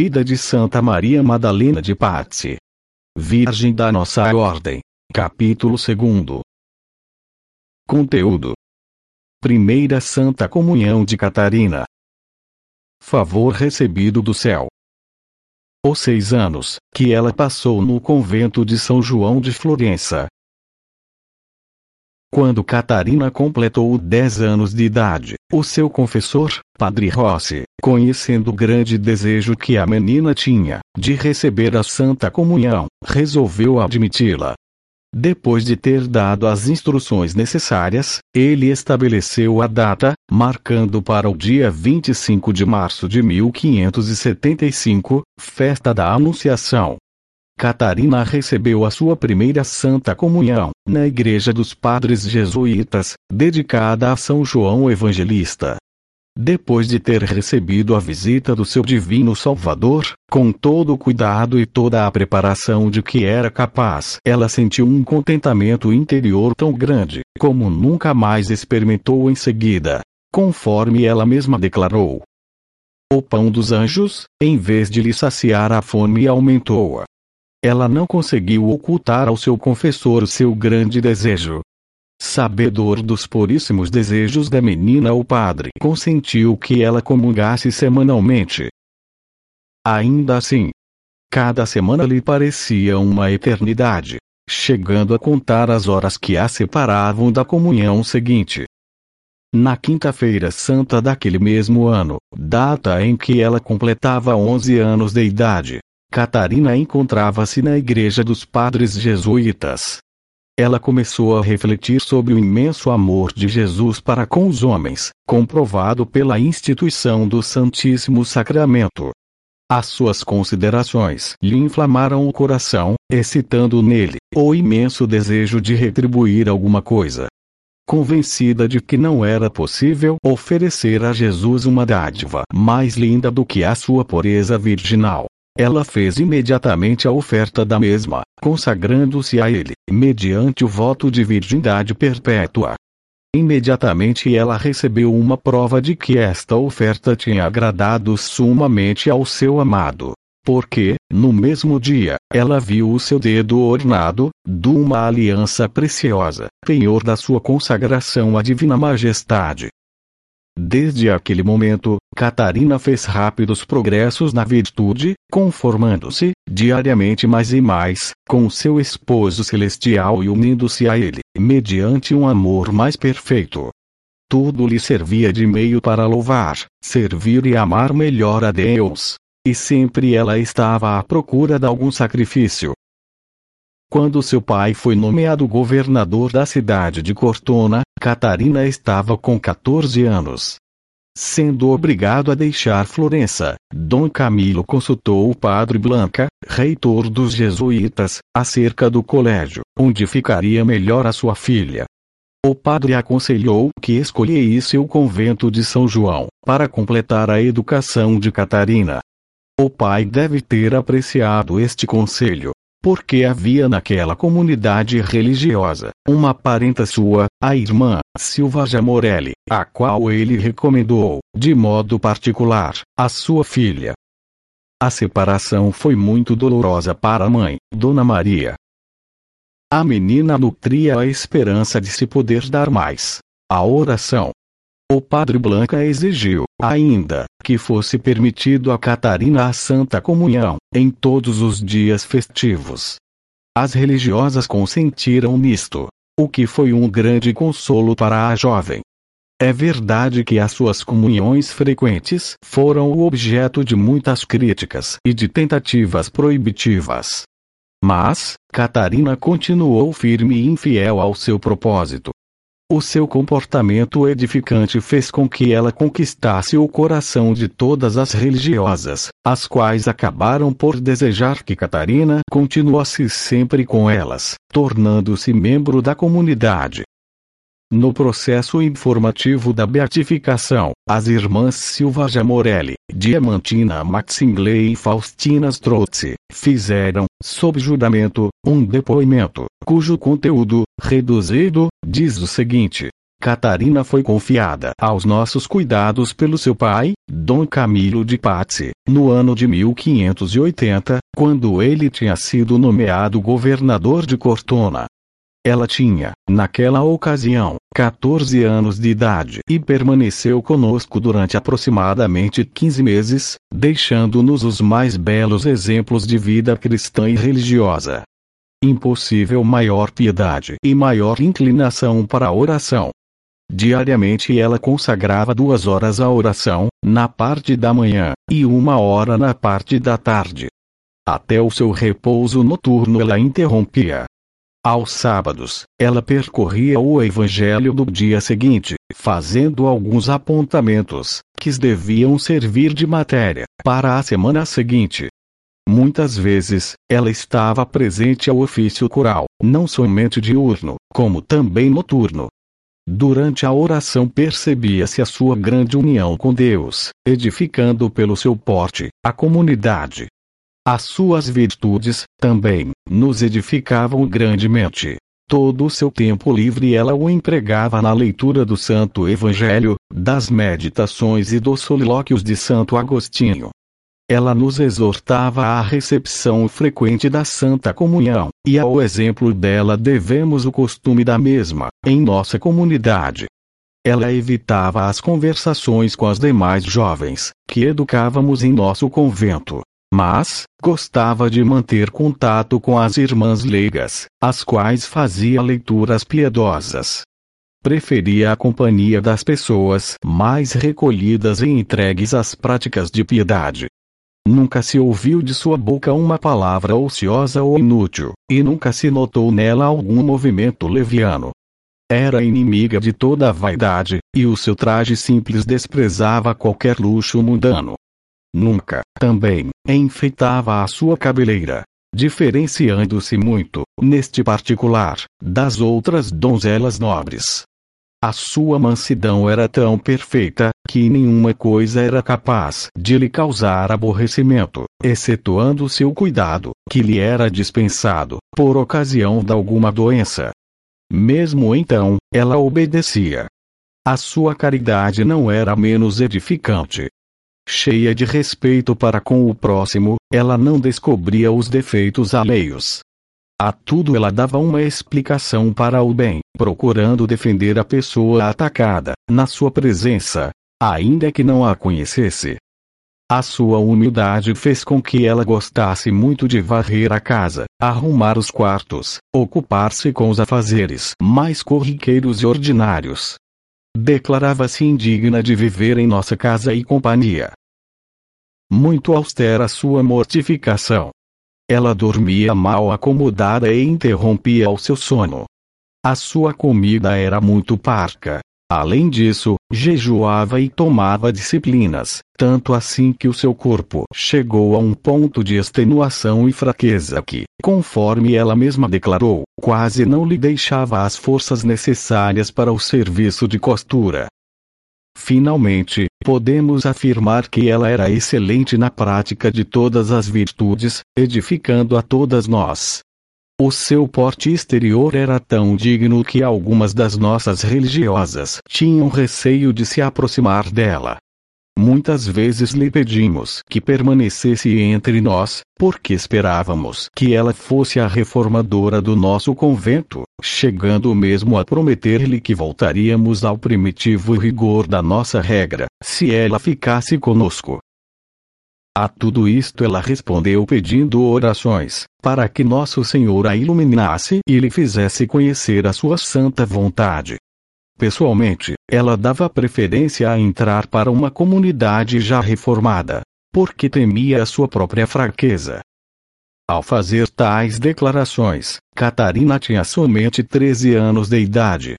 Vida de Santa Maria Madalena de Pazzi. Virgem da Nossa Ordem. Capítulo 2. Conteúdo: Primeira Santa Comunhão de Catarina. Favor recebido do céu. Os seis anos que ela passou no convento de São João de Florença, quando Catarina completou 10 anos de idade, o seu confessor, Padre Rossi, conhecendo o grande desejo que a menina tinha de receber a Santa Comunhão, resolveu admiti-la. Depois de ter dado as instruções necessárias, ele estabeleceu a data, marcando para o dia 25 de março de 1575, festa da Anunciação, Catarina recebeu a sua primeira Santa Comunhão, na Igreja dos Padres Jesuítas, dedicada a São João Evangelista. Depois de ter recebido a visita do seu Divino Salvador, com todo o cuidado e toda a preparação de que era capaz, ela sentiu um contentamento interior tão grande, como nunca mais experimentou em seguida. Conforme ela mesma declarou. O pão dos anjos, em vez de lhe saciar a fome, aumentou-a. Ela não conseguiu ocultar ao seu confessor o seu grande desejo. Sabedor dos puríssimos desejos da menina, o padre consentiu que ela comungasse semanalmente. Ainda assim, cada semana lhe parecia uma eternidade, chegando a contar as horas que a separavam da comunhão seguinte. Na quinta-feira santa daquele mesmo ano, data em que ela completava 11 anos de idade, Catarina encontrava-se na igreja dos padres jesuítas. Ela começou a refletir sobre o imenso amor de Jesus para com os homens, comprovado pela instituição do Santíssimo Sacramento. As suas considerações lhe inflamaram o coração, excitando nele o imenso desejo de retribuir alguma coisa. Convencida de que não era possível oferecer a Jesus uma dádiva mais linda do que a sua pureza virginal, ela fez imediatamente a oferta da mesma, consagrando-se a ele, mediante o voto de virgindade perpétua. Imediatamente ela recebeu uma prova de que esta oferta tinha agradado sumamente ao seu amado. Porque, no mesmo dia, ela viu o seu dedo ornado, de uma aliança preciosa, penhor da sua consagração à Divina Majestade. Desde aquele momento, Catarina fez rápidos progressos na virtude, conformando-se, diariamente mais e mais, com seu esposo celestial e unindo-se a ele, mediante um amor mais perfeito. Tudo lhe servia de meio para louvar, servir e amar melhor a Deus. E sempre ela estava à procura de algum sacrifício, quando seu pai foi nomeado governador da cidade de Cortona, Catarina estava com 14 anos. Sendo obrigado a deixar Florença, Dom Camilo consultou o padre Blanca, reitor dos jesuítas, acerca do colégio, onde ficaria melhor a sua filha. O padre aconselhou que escolhesse o convento de São João, para completar a educação de Catarina. O pai deve ter apreciado este conselho, porque havia naquela comunidade religiosa uma parenta sua, a irmã Silva Jamorelli, a qual ele recomendou, de modo particular, a sua filha. A separação foi muito dolorosa para a mãe, Dona Maria. A menina nutria a esperança de se poder dar mais. A oração, o padre Blanca exigiu, ainda, que fosse permitido a Catarina a Santa Comunhão, em todos os dias festivos. As religiosas consentiram nisto, o que foi um grande consolo para a jovem. É verdade que as suas comunhões frequentes foram o objeto de muitas críticas e de tentativas proibitivas. Mas, Catarina continuou firme e infiel ao seu propósito. O seu comportamento edificante fez com que ela conquistasse o coração de todas as religiosas, as quais acabaram por desejar que Catarina continuasse sempre com elas, tornando-se membro da comunidade. No processo informativo da beatificação, as irmãs Silva Jamorelli, Diamantina Maxingley e Faustina Strozzi, fizeram, sob juramento, um depoimento, cujo conteúdo, reduzido, diz o seguinte. Catarina foi confiada aos nossos cuidados pelo seu pai, Dom Camilo de Pazzi, no ano de 1580, quando ele tinha sido nomeado governador de Cortona. Ela tinha, naquela ocasião, 14 anos de idade e permaneceu conosco durante aproximadamente 15 meses, deixando-nos os mais belos exemplos de vida cristã e religiosa. Impossível maior piedade e maior inclinação para a oração. Diariamente ela consagrava duas horas à oração, na parte da manhã, e uma hora na parte da tarde. Até o seu repouso noturno ela interrompia. Aos sábados, ela percorria o evangelho do dia seguinte, fazendo alguns apontamentos, que deviam servir de matéria, para a semana seguinte. Muitas vezes, ela estava presente ao ofício coral, não somente diurno, como também noturno, Durante a oração percebia-se a sua grande união com Deus, edificando pelo seu porte, a comunidade. As suas virtudes, também, nos edificavam grandemente. Todo o seu tempo livre ela o empregava na leitura do Santo Evangelho, das meditações e dos solilóquios de Santo Agostinho. Ela nos exortava à recepção frequente da Santa Comunhão, e ao exemplo dela devemos o costume da mesma, em nossa comunidade. Ela evitava as conversações com as demais jovens, que educávamos em nosso convento. Mas, gostava de manter contato com as irmãs leigas, as quais fazia leituras piedosas. Preferia a companhia das pessoas mais recolhidas e entregues às práticas de piedade, Nunca se ouviu de sua boca uma palavra ociosa ou inútil, e nunca se notou nela algum movimento leviano. Era inimiga de toda a vaidade, e o seu traje simples desprezava qualquer luxo mundano. Nunca, também, enfeitava a sua cabeleira, diferenciando-se muito, neste particular, das outras donzelas nobres. A sua mansidão era tão perfeita, que nenhuma coisa era capaz de lhe causar aborrecimento, excetuando seu cuidado, que lhe era dispensado, por ocasião de alguma doença. Mesmo então, ela obedecia. A sua caridade não era menos edificante. Cheia de respeito para com o próximo, ela não descobria os defeitos alheios. A tudo ela dava uma explicação para o bem, procurando defender a pessoa atacada, na sua presença, ainda que não a conhecesse. A sua humildade fez com que ela gostasse muito de varrer a casa, arrumar os quartos, ocupar-se com os afazeres mais corriqueiros e ordinários. Declarava-se indigna de viver em nossa casa e companhia. Muito austera sua mortificação, ela dormia mal acomodada e interrompia o seu sono. A sua comida era muito parca. Além disso, jejuava e tomava disciplinas, tanto assim que o seu corpo chegou a um ponto de extenuação e fraqueza que, conforme ela mesma declarou, quase não lhe deixava as forças necessárias para o serviço de costura. Finalmente, podemos afirmar que ela era excelente na prática de todas as virtudes, edificando a todas nós. O seu porte exterior era tão digno que algumas das nossas religiosas tinham receio de se aproximar dela. Muitas vezes lhe pedimos que permanecesse entre nós, porque esperávamos que ela fosse a reformadora do nosso convento, chegando mesmo a prometer-lhe que voltaríamos ao primitivo rigor da nossa regra, se ela ficasse conosco. A tudo isto ela respondeu pedindo orações, para que Nosso Senhor a iluminasse e lhe fizesse conhecer a sua santa vontade. Pessoalmente, ela dava preferência a entrar para uma comunidade já reformada, porque temia a sua própria fraqueza. Ao fazer tais declarações, Catarina tinha somente 13 anos de idade,